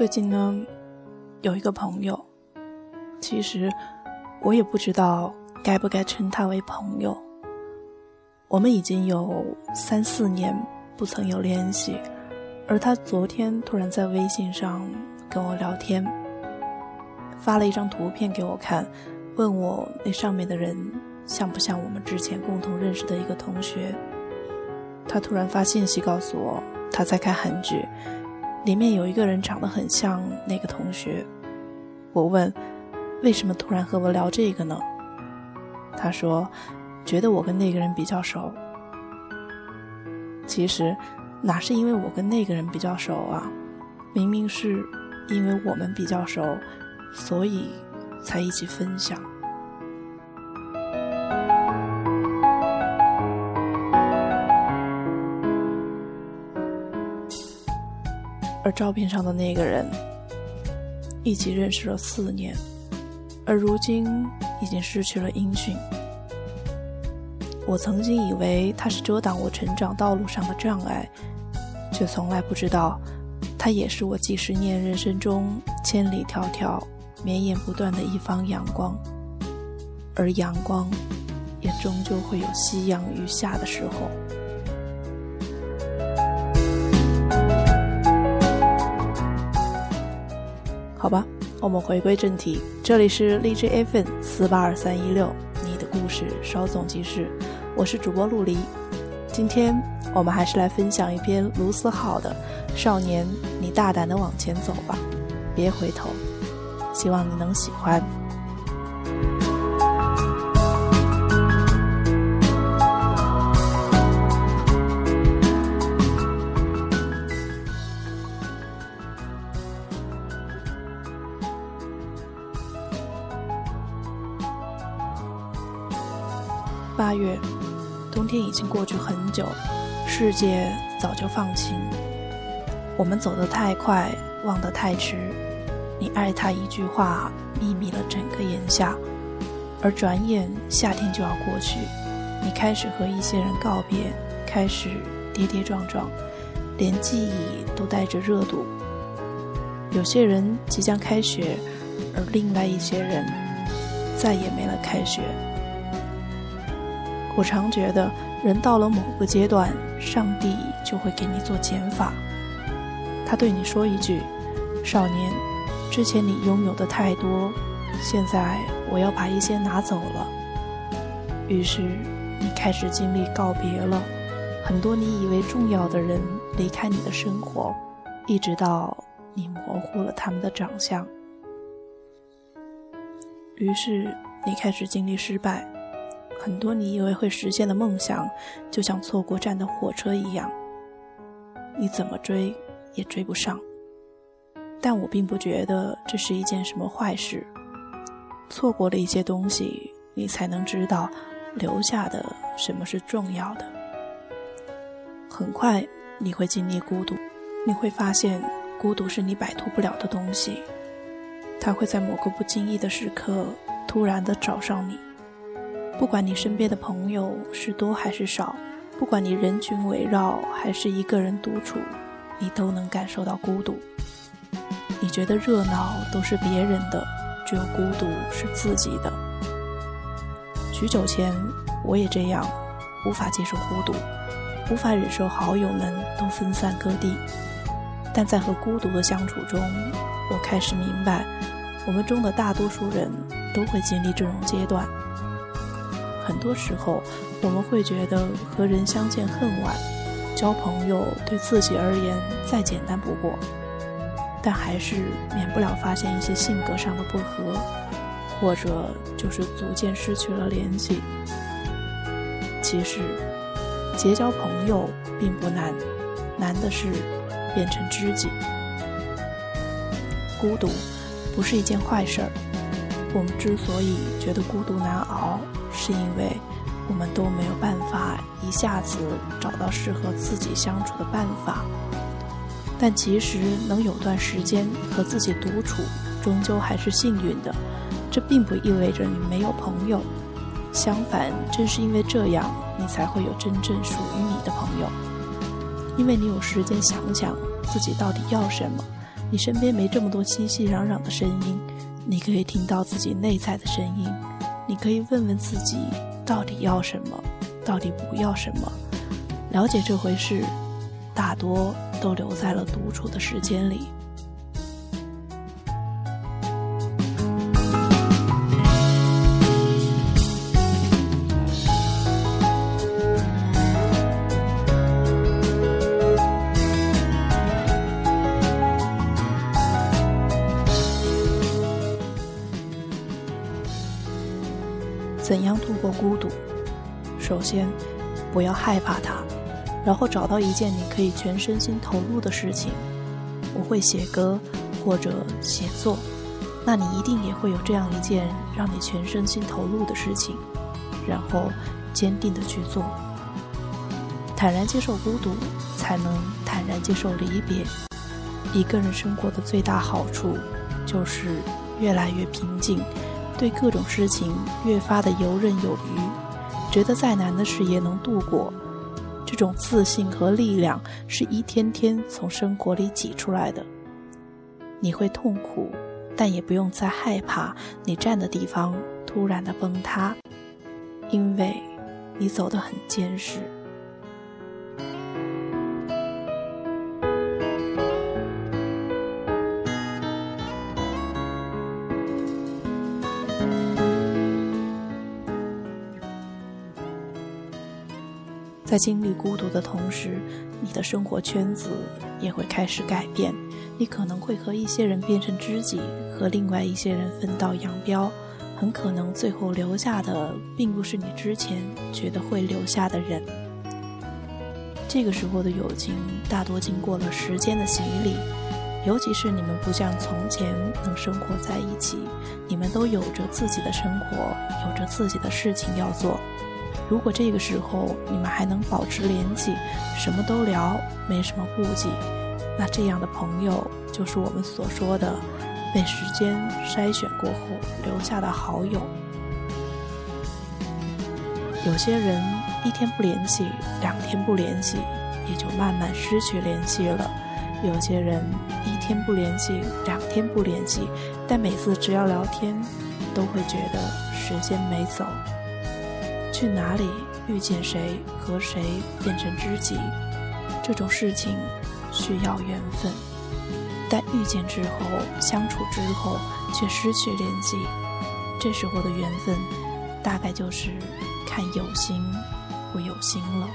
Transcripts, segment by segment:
最近呢，有一个朋友，其实我也不知道该不该称他为朋友。我们已经有三四年不曾有联系，而他昨天突然在微信上跟我聊天，发了一张图片给我看，问我那上面的人像不像我们之前共同认识的一个同学。他突然发信息告诉我，他在看韩剧，里面有一个人长得很像那个同学。我问，为什么突然和我聊这个呢？他说。觉得我跟那个人比较熟，其实哪是因为我跟那个人比较熟啊？明明是因为我们比较熟，所以才一起分享。而照片上的那个人，一起认识了四年，而如今已经失去了音讯。我曾经以为他是遮挡我成长道路上的障碍，却从来不知道，他也是我几十年人生中千里迢迢、绵延不断的一方阳光。而阳光，也终究会有夕阳余下的时候。吧，我们回归正题，这里是荔枝 FM 四八二三一六，你的故事稍纵即逝。我是主播陆离，今天我们还是来分享一篇卢思浩的《少年，你大胆的往前走吧，别回头》，希望你能喜欢。八月。冬天已经过去很久，世界早就放晴。我们走得太快，忘得太迟。你爱他一句话，秘密了整个炎夏，而转眼夏天就要过去。你开始和一些人告别，开始跌跌撞撞，连记忆都带着热度。有些人即将开学，而另外一些人再也没了开学。我常觉得，人到了某个阶段，上帝就会给你做减法。他对你说一句：“少年，之前你拥有的太多，现在我要把一些拿走了。”于是，你开始经历告别了，很多你以为重要的人离开你的生活，一直到你模糊了他们的长相。于是，你开始经历失败。很多你以为会实现的梦想，就像错过站的火车一样，你怎么追也追不上。但我并不觉得这是一件什么坏事。错过了一些东西，你才能知道留下的什么是重要的。很快你会经历孤独，你会发现孤独是你摆脱不了的东西，它会在某个不经意的时刻突然的找上你。不管你身边的朋友是多还是少，不管你人群围绕还是一个人独处，你都能感受到孤独。你觉得热闹都是别人的，只有孤独是自己的。许久前，我也这样，无法接受孤独，无法忍受好友们都分散各地。但在和孤独的相处中，我开始明白，我们中的大多数人都会经历这种阶段。很多时候，我们会觉得和人相见恨晚，交朋友对自己而言再简单不过，但还是免不了发现一些性格上的不合，或者就是逐渐失去了联系。其实，结交朋友并不难，难的是变成知己。孤独不是一件坏事儿，我们之所以觉得孤独难熬。是因为我们都没有办法一下子找到适合自己相处的办法，但其实能有段时间和自己独处，终究还是幸运的。这并不意味着你没有朋友，相反，正是因为这样，你才会有真正属于你的朋友。因为你有时间想想自己到底要什么，你身边没这么多熙熙攘攘的声音，你可以听到自己内在的声音，你可以问问自己到底要什么，到底不要什么。了解这回事，大多都留在了独处的时间里。然后找到一件你可以全身心投入的事情。我会写歌或者写作，那你一定也会有这样一件让你全身心投入的事情，然后坚定的去做。坦然接受孤独，才能坦然接受离别。一个人生活的最大好处，就是越来越平静。对各种事情越发的游刃有余，觉得再难的事也能度过。这种自信和力量是一天天从生活里挤出来的。你会痛苦，但也不用再害怕你站的地方突然的崩塌，因为你走得很坚实。在经历孤独的同时，你的生活圈子也会开始改变。你可能会和一些人变成知己，和另外一些人分道扬镳。很可能最后留下的，并不是你之前觉得会留下的人。这个时候的友情，大多经过了时间的洗礼。尤其是你们不像从前能生活在一起，你们都有着自己的生活，有着自己的事情要做。如果这个时候你们还能保持联系，什么都聊，没什么顾忌，那这样的朋友就是我们所说的被时间筛选过后留下的好友。有些人一天不联系，两天不联系，也就慢慢失去联系了；有些人一天不联系，两天不联系，但每次只要聊天，都会觉得时间没走。去哪里遇见谁，和谁变成知己，这种事情需要缘分。但遇见之后，相处之后却失去联系，这时候的缘分，大概就是看有心不有心了。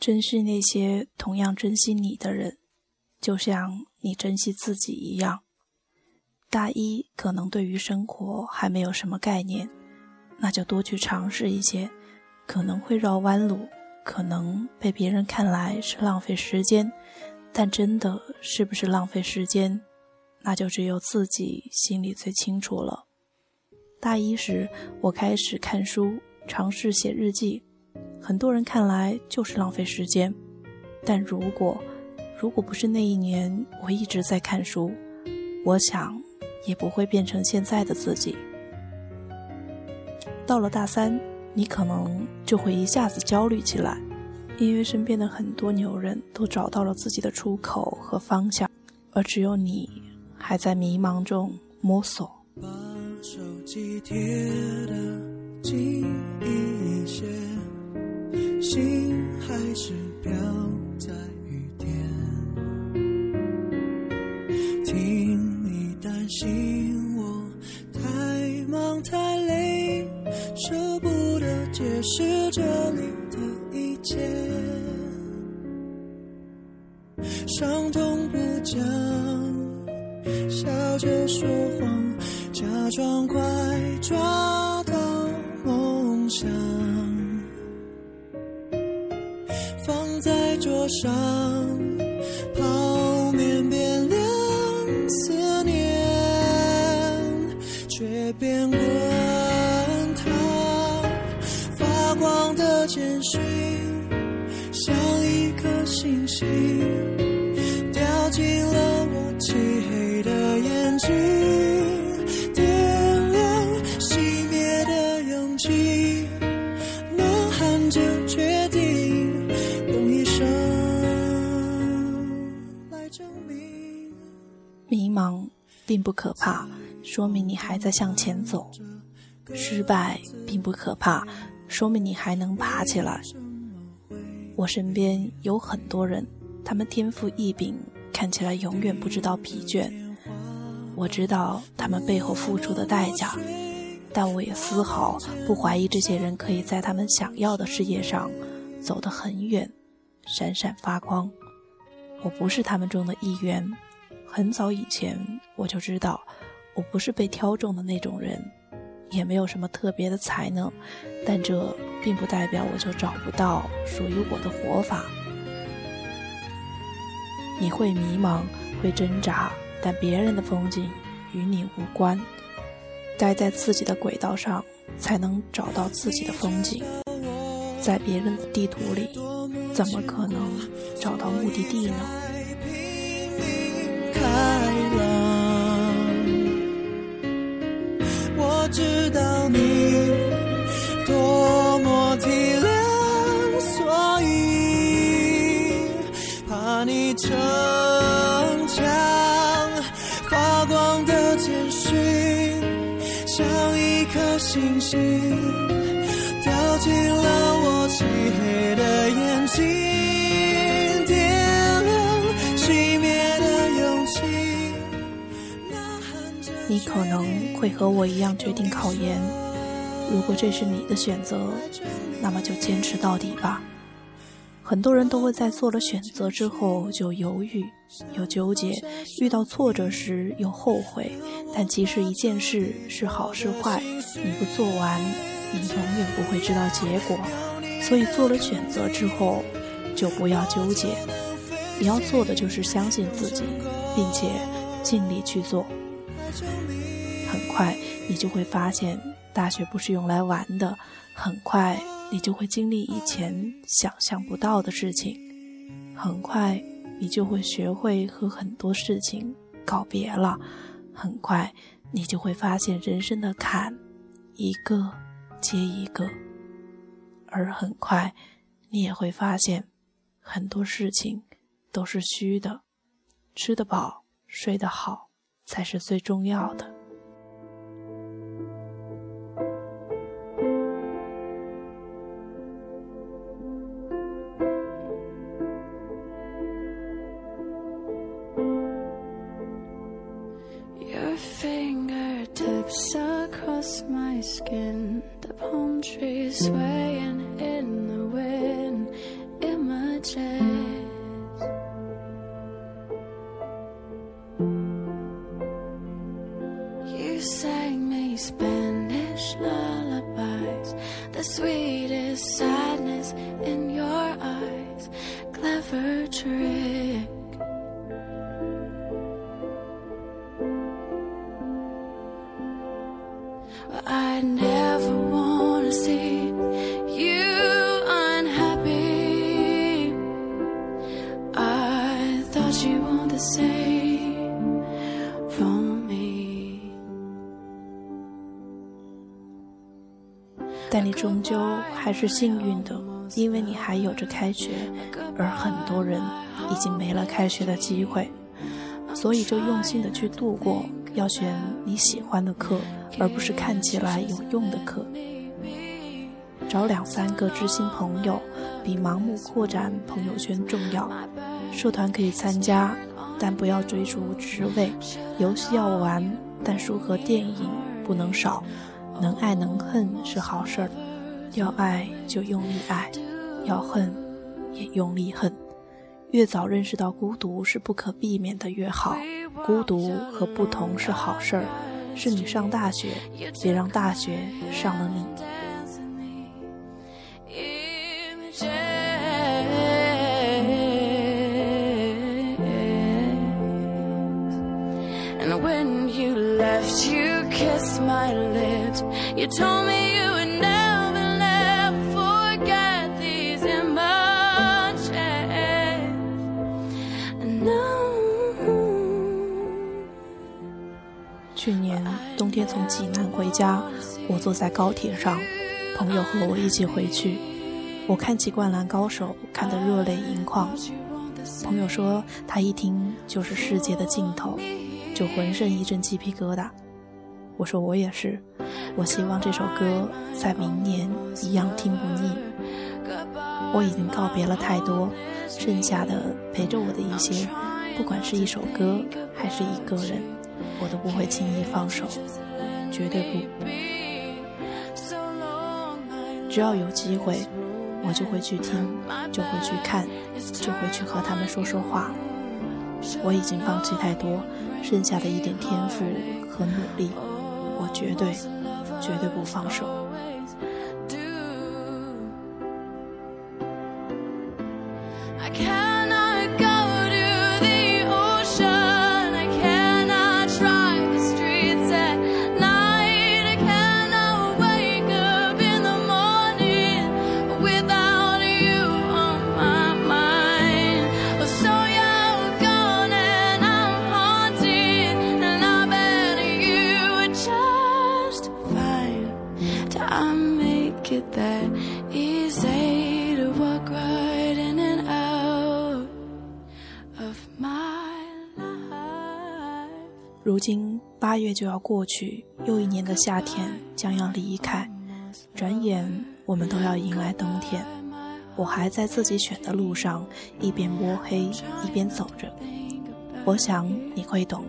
珍惜那些同样珍惜你的人，就像你珍惜自己一样。大一可能对于生活还没有什么概念，那就多去尝试一些，可能会绕弯路，可能被别人看来是浪费时间，但真的是不是浪费时间，那就只有自己心里最清楚了。大一时，我开始看书，尝试写日记。很多人看来就是浪费时间，但如果如果不是那一年我一直在看书，我想也不会变成现在的自己。到了大三，你可能就会一下子焦虑起来，因为身边的很多牛人都找到了自己的出口和方向，而只有你还在迷茫中摸索。把手机贴得近一些。心还是飘在雨天，听你担心我太忙太累，舍不得解释这你的一切，伤痛不讲，笑着说谎，假装快抓上，迷茫并不可怕。说明你还在向前走，失败并不可怕，说明你还能爬起来。我身边有很多人，他们天赋异禀，看起来永远不知道疲倦。我知道他们背后付出的代价，但我也丝毫不怀疑这些人可以在他们想要的事业上走得很远，闪闪发光。我不是他们中的一员，很早以前我就知道。我不是被挑中的那种人，也没有什么特别的才能，但这并不代表我就找不到属于我的活法。你会迷茫，会挣扎，但别人的风景与你无关。待在自己的轨道上，才能找到自己的风景。在别人的地图里，怎么可能找到目的地呢？逞强。发光的简讯，像一颗星星，掉进了我漆黑的眼睛。点亮熄灭的勇气你可能会和我一样决定考研，如果这是你的选择，那么就坚持到底吧。很多人都会在做了选择之后就犹豫、有纠结，遇到挫折时又后悔。但其实一件事是好是坏，你不做完，你永远不会知道结果。所以做了选择之后，就不要纠结。你要做的就是相信自己，并且尽力去做。很快，你就会发现，大学不是用来玩的。很快，你就会经历以前想象不到的事情。很快，你就会学会和很多事情告别了。很快，你就会发现人生的坎，一个接一个。而很快，你也会发现，很多事情都是虚的。吃得饱，睡得好。才是最重要的。You sang me Spanish lullabies, the sweetest sadness in your eyes, clever tricks. 是幸运的，因为你还有着开学，而很多人已经没了开学的机会，所以就用心的去度过，要选你喜欢的课，而不是看起来有用的课。找两三个知心朋友，比盲目扩展朋友圈重要。社团可以参加，但不要追逐职位；游戏要玩，但书和电影不能少。能爱能恨是好事儿，要爱就用力爱，要恨也用力恨。越早认识到孤独是不可避免的越好，孤独和不同是好事儿，是你上大学，别让大学上了你。And when you left, you kissed my lips. You told me you would never, 年冬天从济南回家，我坐在高铁上，朋友和我一起回去。我看起《灌篮高手》，看得热泪盈眶。朋友说他一听就是世界的尽头，就浑身一阵鸡皮疙瘩。我说我也是，我希望这首歌在明年一样听不腻。我已经告别了太多，剩下的陪着我的一些，不管是一首歌还是一个人，我都不会轻易放手，绝对不。只要有机会，我就会去听，就会去看，就会去和他们说说话。我已经放弃太多，剩下的一点天赋和努力。我绝对，绝对不放手。八月就要过去，又一年的夏天将要离开，转眼我们都要迎来冬天。我还在自己选的路上，一边摸黑一边走着。我想你会懂，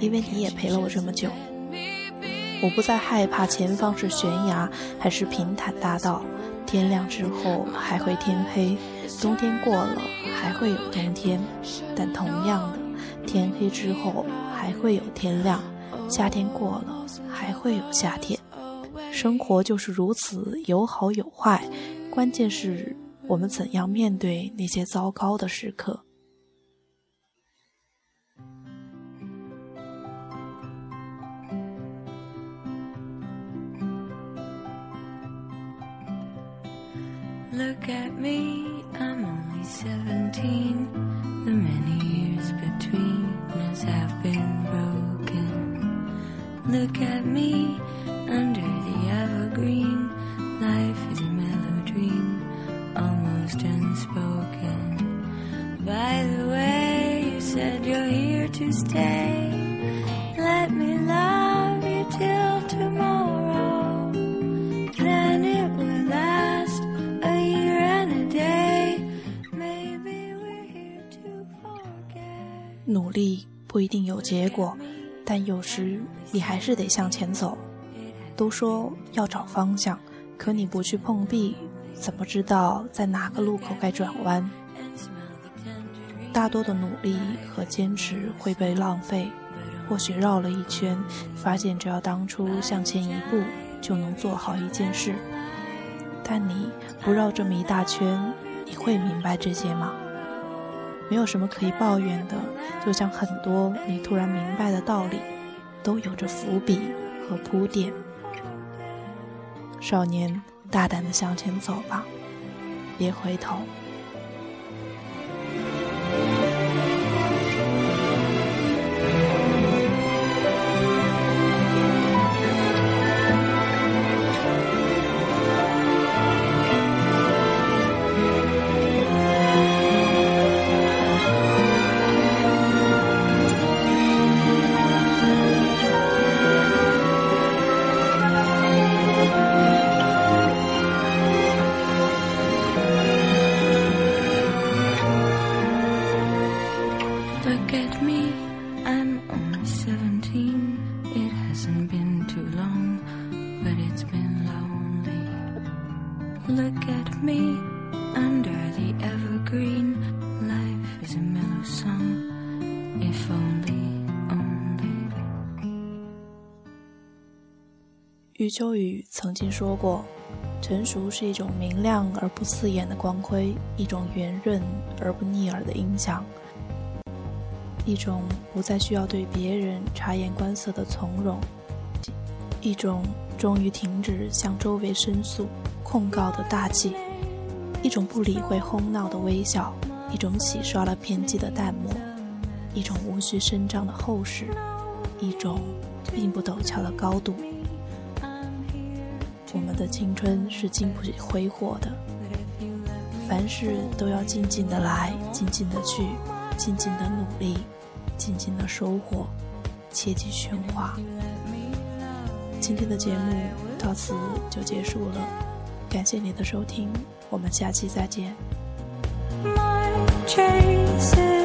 因为你也陪了我这么久。我不再害怕前方是悬崖还是平坦大道，天亮之后还会天黑，冬天过了还会有冬天，但同样的，天黑之后。还会有天亮，夏天过了还会有夏天，生活就是如此，有好有坏，关键是我们怎样面对那些糟糕的时刻。Look at me, I'm only seventeen. The many years between us have been. Look at me under the evergreen. Life is a mellow dream, almost unspoken. By the way, you said you're here to stay. Let me love you till tomorrow. Then it will last a year and a day. Maybe we're here to forget. 努力不一定有结果， 但有时你还是得向前走。都说要找方向，可你不去碰壁，怎么知道在哪个路口该转弯？大多的努力和坚持会被浪费，或许绕了一圈，发现只要当初向前一步，就能做好一件事。但你不绕这么一大圈，你会明白这些吗？没有什么可以抱怨的，就像很多你突然明白的道理，都有着伏笔和铺垫。少年，大胆的向前走吧，别回头。I'm only 17. It hasn't been too long, but it's been lonely. Look at me under the evergreen. Life is a mellow song. If only, only. 余秋雨曾经说过：“成熟是一种明亮而不刺眼的光辉，一种圆润而不腻耳的音响。”一种不再需要对别人察言观色的从容，一种终于停止向周围申诉、控告的大气，一种不理会哄闹的微笑，一种洗刷了偏激的淡漠，一种无需声张的厚实，一种并不陡峭的高度。我们的青春是经不起挥霍的，凡事都要静静的来，静静的去，静静的努力，静静的收获，切忌喧哗。今天的节目到此就结束了，感谢你的收听，我们下期再见。My chases.